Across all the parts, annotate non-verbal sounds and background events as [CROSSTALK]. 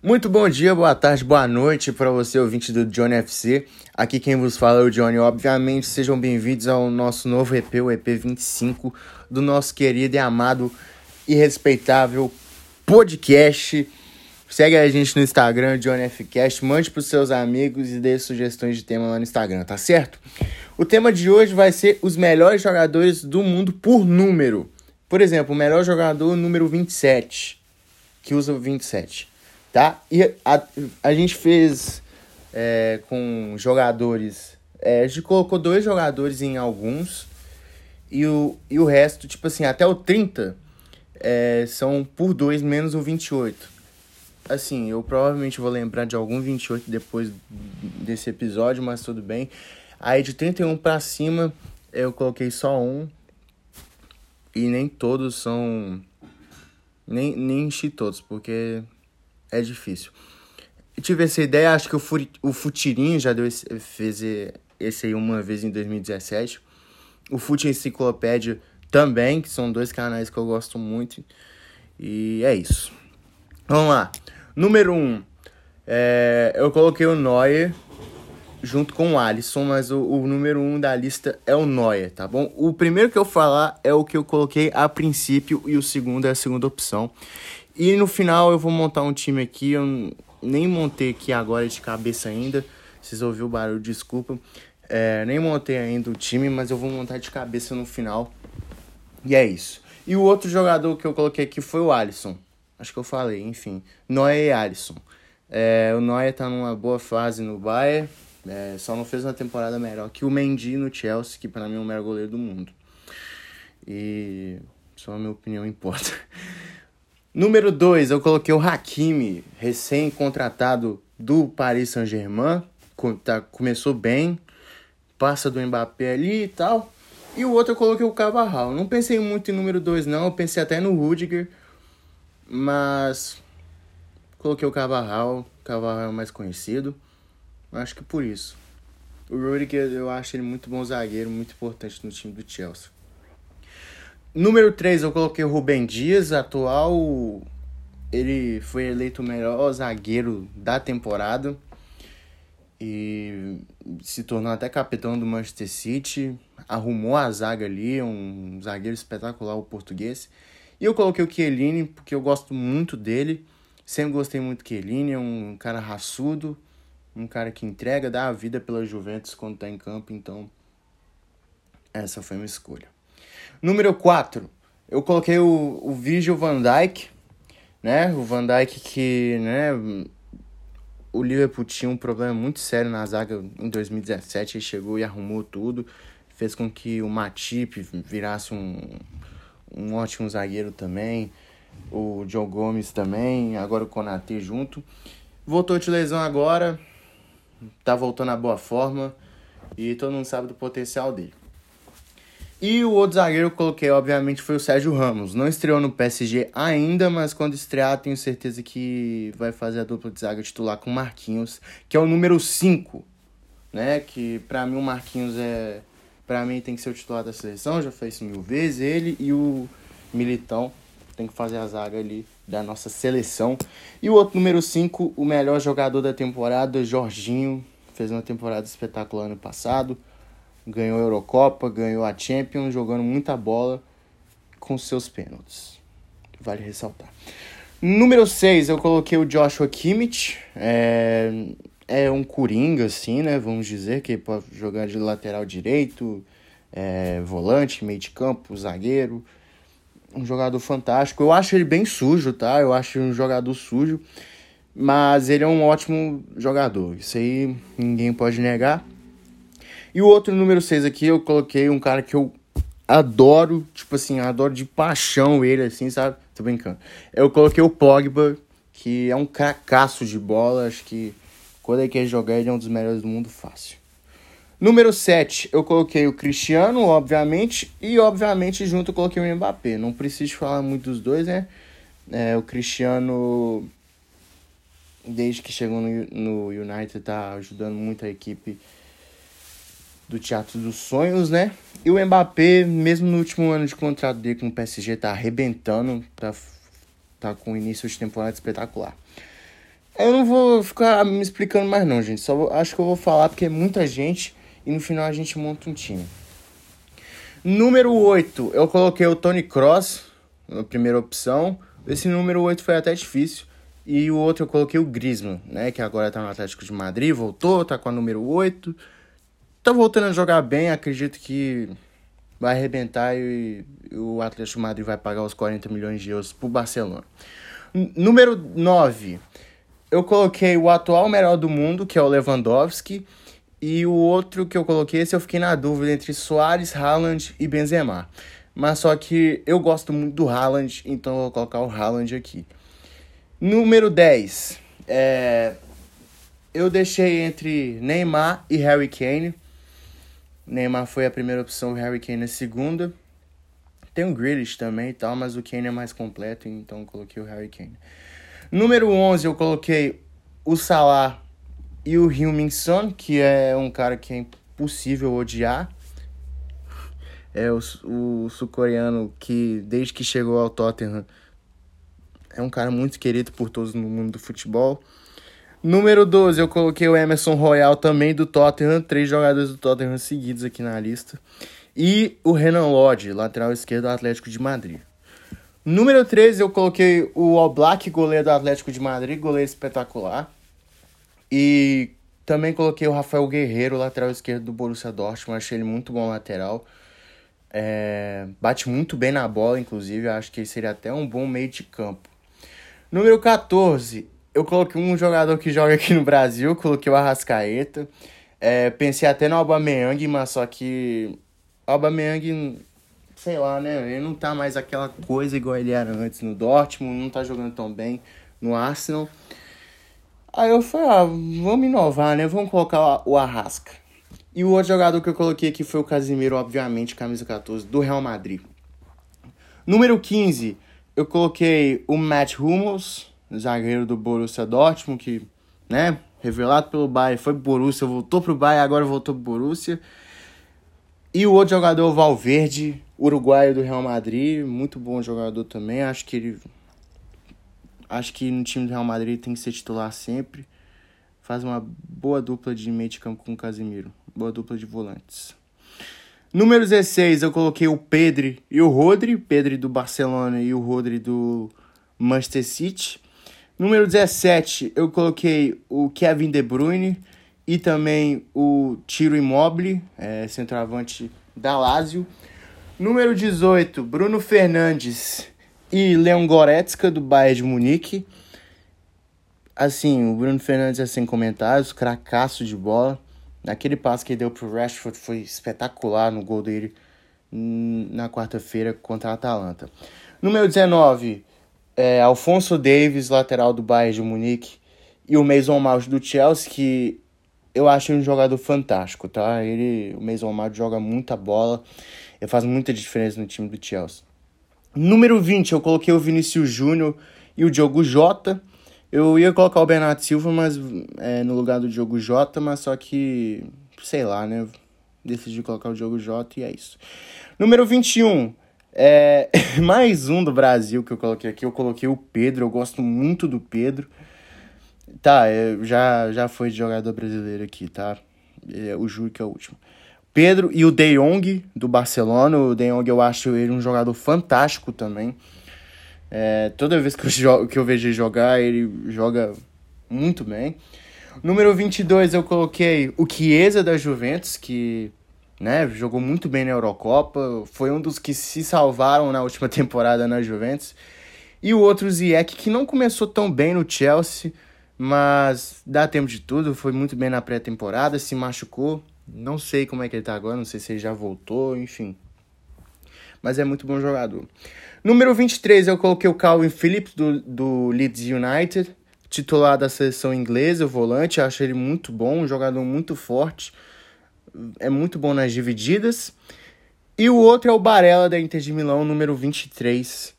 Muito bom dia, boa tarde, boa noite para você, ouvinte do Johnny FC. Aqui quem vos fala é o Johnny. Obviamente, sejam bem-vindos ao nosso novo EP, o EP 25, do nosso querido e amado e respeitável podcast. Segue a gente no Instagram, Johnny FCast, mande para os seus amigos e dê sugestões de tema lá no Instagram, tá certo? O tema de hoje vai ser os melhores jogadores do mundo por número. Por exemplo, o melhor jogador número 27, que usa o 27 tá? E a, a gente fez é, com jogadores. É, a gente colocou dois jogadores em alguns. E o, e o resto, tipo assim, até o 30 é, são por dois menos o 28. Assim, eu provavelmente vou lembrar de algum 28 depois desse episódio, mas tudo bem. Aí de 31 para cima eu coloquei só um. E nem todos são. Nem, nem enchi todos, porque é difícil. Eu tive essa ideia, acho que o, Furi, o Futirinho já deu esse, fez esse aí uma vez em 2017. O Fute Enciclopédia também, que são dois canais que eu gosto muito. E é isso. Vamos lá. Número 1. Um, é, eu coloquei o Neuer junto com o Alisson, mas o, o número 1 um da lista é o Neuer, tá bom? O primeiro que eu falar é o que eu coloquei a princípio e o segundo é a segunda opção. E no final eu vou montar um time aqui. Eu nem montei aqui agora de cabeça ainda. Vocês ouviram o barulho, desculpa. É, nem montei ainda o time, mas eu vou montar de cabeça no final. E é isso. E o outro jogador que eu coloquei aqui foi o Alisson. Acho que eu falei, enfim. Noé e Alisson. É, o Noé tá numa boa fase no Bayern. É, só não fez uma temporada melhor que o Mendy no Chelsea, que para mim é o melhor goleiro do mundo. E só a minha opinião [LAUGHS] importa. Número 2, eu coloquei o Hakimi, recém-contratado do Paris Saint-Germain. Tá, começou bem, passa do Mbappé ali e tal. E o outro eu coloquei o Cavarral. Não pensei muito em número 2, não. Eu pensei até no Rudiger. Mas coloquei o Cavarral. O Cavarral é o mais conhecido. Acho que por isso. O Rudiger eu acho ele muito bom zagueiro, muito importante no time do Chelsea. Número 3, eu coloquei o Rubem Dias, atual. Ele foi eleito o melhor zagueiro da temporada. E se tornou até capitão do Manchester City. Arrumou a zaga ali, um zagueiro espetacular, o português. E eu coloquei o Chiellini porque eu gosto muito dele. Sempre gostei muito do Chiellini, é um cara raçudo, um cara que entrega, dá a vida pela Juventus quando tá em campo. Então, essa foi minha escolha. Número 4, eu coloquei o, o Virgil van Dijk, né? O Van Dijk que, né, o Liverpool tinha um problema muito sério na zaga em 2017, ele chegou e arrumou tudo, fez com que o Matip virasse um, um ótimo zagueiro também, o Joe Gomes também, agora o Konate junto. Voltou de lesão agora, tá voltando à boa forma e todo mundo sabe do potencial dele. E o outro zagueiro que eu coloquei, obviamente, foi o Sérgio Ramos. Não estreou no PSG ainda, mas quando estrear, tenho certeza que vai fazer a dupla de zaga titular com o Marquinhos, que é o número 5, né? Que para mim o Marquinhos é. Para mim tem que ser o titular da seleção, já fez isso mil vezes. Ele e o Militão tem que fazer a zaga ali da nossa seleção. E o outro número 5, o melhor jogador da temporada, Jorginho. Fez uma temporada espetacular ano passado ganhou a Eurocopa, ganhou a Champions, jogando muita bola com seus pênaltis. Vale ressaltar. Número 6, eu coloquei o Joshua Kimmich. É, é um coringa, assim, né? Vamos dizer, que pode jogar de lateral direito, é, volante, meio de campo, zagueiro. Um jogador fantástico. Eu acho ele bem sujo, tá? Eu acho um jogador sujo. Mas ele é um ótimo jogador. Isso aí ninguém pode negar. E o outro número 6 aqui, eu coloquei um cara que eu adoro, tipo assim, adoro de paixão ele, assim, sabe? Tô brincando. Eu coloquei o Pogba, que é um cracaço de bola, acho que quando ele quer jogar, ele é um dos melhores do mundo fácil. Número 7, eu coloquei o Cristiano, obviamente, e obviamente junto eu coloquei o Mbappé. Não preciso falar muito dos dois, né? É, o Cristiano, desde que chegou no, no United, tá ajudando muito a equipe do Teatro dos Sonhos, né? E o Mbappé, mesmo no último ano de contrato dele com o PSG, tá arrebentando, tá, tá com início de temporada espetacular. Eu não vou ficar me explicando mais não, gente. Só vou, acho que eu vou falar porque é muita gente e no final a gente monta um time. Número 8, eu coloquei o Tony Cross na primeira opção. Esse número 8 foi até difícil. E o outro eu coloquei o Griezmann, né? Que agora tá no Atlético de Madrid, voltou, tá com a número 8. Tá voltando a jogar bem, acredito que vai arrebentar e, o Atlético Madrid vai pagar os 40 milhões de euros pro Barcelona. N número 9, eu coloquei o atual melhor do mundo, que é o Lewandowski. E o outro que eu coloquei, esse eu fiquei na dúvida entre Soares, Haaland e Benzema. Mas só que eu gosto muito do Haaland, então eu vou colocar o Haaland aqui. Número 10. É... Eu deixei entre Neymar e Harry Kane. Neymar foi a primeira opção, Harry Kane a segunda. Tem o Grealish também e tal, mas o Kane é mais completo, então coloquei o Harry Kane. Número 11 eu coloquei o Salah e o Heung-Min Son, que é um cara que é impossível odiar. É o, o sul-coreano que, desde que chegou ao Tottenham, é um cara muito querido por todos no mundo do futebol. Número 12, eu coloquei o Emerson Royal também do Tottenham, três jogadores do Tottenham seguidos aqui na lista. E o Renan Lodge, lateral esquerdo do Atlético de Madrid. Número 13, eu coloquei o Oblak, goleiro do Atlético de Madrid, goleiro espetacular. E também coloquei o Rafael Guerreiro, lateral esquerdo do Borussia Dortmund. Achei ele muito bom lateral. É, bate muito bem na bola, inclusive. Acho que ele seria até um bom meio de campo. Número 14. Eu coloquei um jogador que joga aqui no Brasil. Coloquei o Arrascaeta. É, pensei até no Aubameyang, mas só que... Aubameyang, sei lá, né? Ele não tá mais aquela coisa igual ele era antes no Dortmund. Não tá jogando tão bem no Arsenal. Aí eu falei, ah, vamos inovar, né? Vamos colocar o Arrasca. E o outro jogador que eu coloquei aqui foi o Casimiro, obviamente, camisa 14, do Real Madrid. Número 15, eu coloquei o Matt Hummels, zagueiro do Borussia Dortmund, que, né, revelado pelo Bayern, foi pro Borussia, voltou pro Bayern, agora voltou pro Borussia. E o outro jogador, Valverde, uruguaio do Real Madrid, muito bom jogador também, acho que ele Acho que no time do Real Madrid tem que ser titular sempre. Faz uma boa dupla de meio de campo com o Casemiro. Boa dupla de volantes. Número 16, eu coloquei o Pedro e o Rodri. Pedro do Barcelona e o Rodri do Manchester City. Número 17, eu coloquei o Kevin De Bruyne e também o Tiro Immobile, é, centroavante da Lazio. Número 18, Bruno Fernandes e Leon Goretzka, do Bayern de Munique. Assim, o Bruno Fernandes é sem comentários, cracaço de bola. Aquele passo que ele deu pro Rashford foi espetacular no gol dele na quarta-feira contra a Atalanta. Número 19, é, Alfonso Davis, lateral do Bayern de Munique. E o Mason Mount do Chelsea, que eu acho um jogador fantástico, tá? Ele, o Mason Mount joga muita bola e faz muita diferença no time do Chelsea. Número 20, eu coloquei o Vinícius Júnior e o Diogo Jota. Eu ia colocar o Bernardo Silva mas, é, no lugar do Diogo Jota, mas só que, sei lá, né? Decidi colocar o Diogo Jota e é isso. Número 21, é, [LAUGHS] mais um do Brasil que eu coloquei aqui. Eu coloquei o Pedro, eu gosto muito do Pedro. Tá, é, já, já foi jogador brasileiro aqui, tá? É, o Júlio que é o último. Pedro e o De Jong do Barcelona. O De Jong eu acho ele um jogador fantástico também. É, toda vez que eu, jogo, que eu vejo ele jogar, ele joga muito bem. Número 22 eu coloquei o Chiesa da Juventus, que né, jogou muito bem na Eurocopa, foi um dos que se salvaram na última [LAUGHS] temporada na Juventus. E o outro Ziyech, que não começou tão bem no Chelsea, mas dá tempo de tudo, foi muito bem na pré-temporada, se machucou, não sei como é que ele tá agora, não sei se ele já voltou, enfim. Mas é muito bom jogador. Número 23, eu coloquei o Calvin Phillips do, do Leeds United, titular da seleção inglesa, o volante. Acho ele muito bom, um jogador muito forte. É muito bom nas divididas. E o outro é o Barella da Inter de Milão, número 23,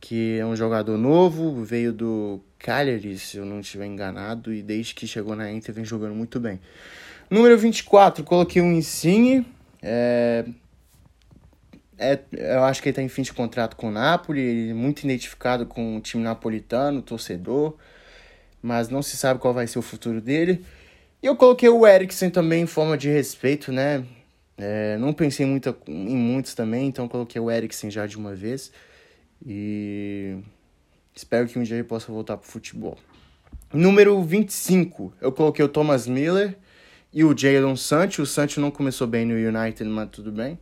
que é um jogador novo, veio do Cagliari, se eu não estiver enganado, e desde que chegou na Inter vem jogando muito bem. Número 24, coloquei um Insigne. É, é, eu acho que ele está em fim de contrato com o Napoli, ele é muito identificado com o time napolitano, torcedor. mas não se sabe qual vai ser o futuro dele. E eu coloquei o Eriksen também em forma de respeito, né? É, não pensei muito em muitos também, então coloquei o Eriksen já de uma vez. E espero que um dia ele possa voltar pro futebol. Número 25, eu coloquei o Thomas Miller e o Jadon Sancho. O Sancho não começou bem no United, mas tudo bem.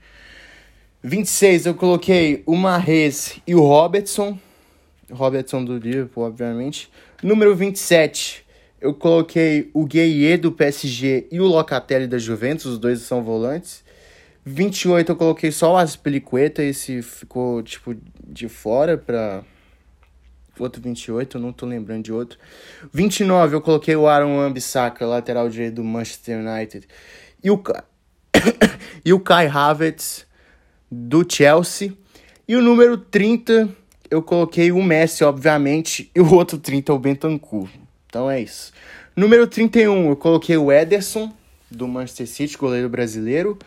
26, eu coloquei o Marrez e o Robertson. Robertson do Liverpool, obviamente. Número 27, eu coloquei o Gueye do PSG e o Locatelli da Juventus, os dois são volantes. 28 eu coloquei só o Aspilicueta, esse ficou tipo de fora para outro 28, eu não tô lembrando de outro. 29 eu coloquei o Aaron Ambissaca, lateral direito do Manchester United. E o [COUGHS] e o Kai Havertz do Chelsea. E o número 30 eu coloquei o Messi, obviamente, e o outro 30 é o Bentancur. Então é isso. Número 31, eu coloquei o Ederson, do Manchester City, goleiro brasileiro.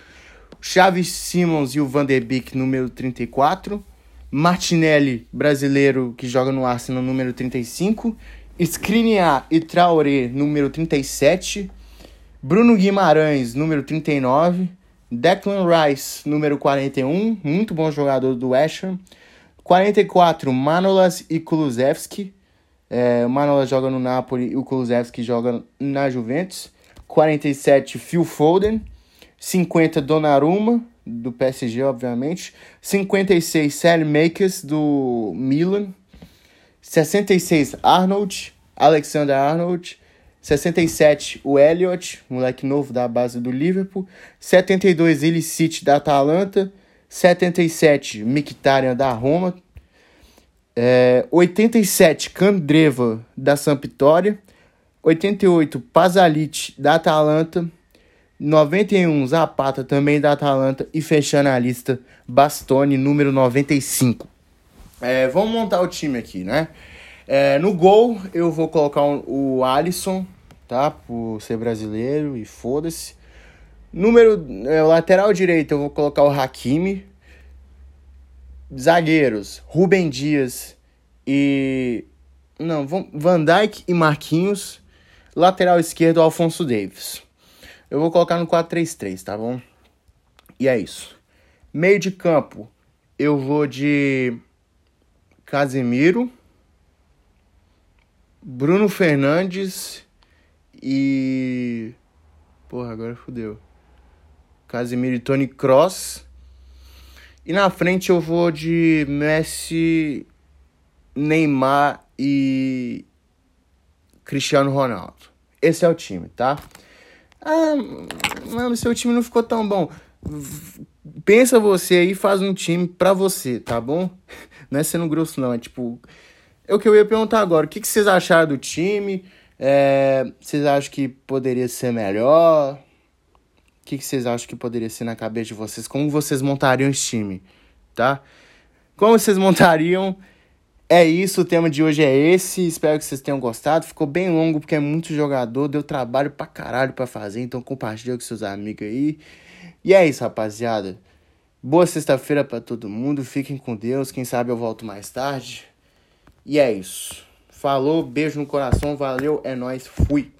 Chaves Simons e o Van der Beek, número 34. Martinelli, brasileiro, que joga no Arsenal, número 35. Skriniar e Traoré, número 37. Bruno Guimarães, número 39. Declan Rice, número 41, muito bom jogador do West Ham. 44, Manolas e Kulusevski. É, o Manolas joga no Napoli e o Kulusevski joga na Juventus. 47, Phil Foden. 50, Donnarumma, do PSG, obviamente. 56, Sally Makers, do Milan. 66, Arnold, Alexander Arnold. 67, o Elliot, moleque novo da base do Liverpool. 72, Illicit, da Atalanta. 77, Mkhitaryan, da Roma. É, 87, Candreva, da Sampdoria. 88, Pasalic, da Atalanta. 91, Zapata, também da Atalanta. E fechando a lista, Bastoni, número 95. É, vamos montar o time aqui, né? É, no gol, eu vou colocar o Alisson, tá? Por ser brasileiro e foda-se. Número é, lateral direito, eu vou colocar o Hakimi. Zagueiros, Rubem Dias e não, Van Dijk e Marquinhos. Lateral esquerdo, Alfonso Davis. Eu vou colocar no 4-3-3, tá bom? E é isso. Meio de campo, eu vou de Casemiro, Bruno Fernandes e. Porra, agora fodeu. Casemiro e Tony Cross. E na frente eu vou de Messi, Neymar e Cristiano Ronaldo. Esse é o time, tá? Ah, mano, seu time não ficou tão bom. Pensa você aí e faz um time pra você, tá bom? [LAUGHS] Não é sendo grosso, não. É tipo. É o que eu ia perguntar agora. O que, que vocês acharam do time? É, vocês acham que poderia ser melhor? Que, que vocês acham que poderia ser na cabeça de vocês? Como vocês montariam esse time, tá? Como vocês [LAUGHS] montariam? É isso, o tema de hoje é esse. Espero que vocês tenham gostado. Ficou bem longo porque é muito jogador, deu trabalho pra caralho pra fazer, então compartilha com seus amigos aí. E é isso, rapaziada. Boa sexta-feira para todo mundo. Fiquem com Deus. Quem sabe eu volto mais tarde. E é isso. Falou, beijo no coração, valeu, é nós, fui.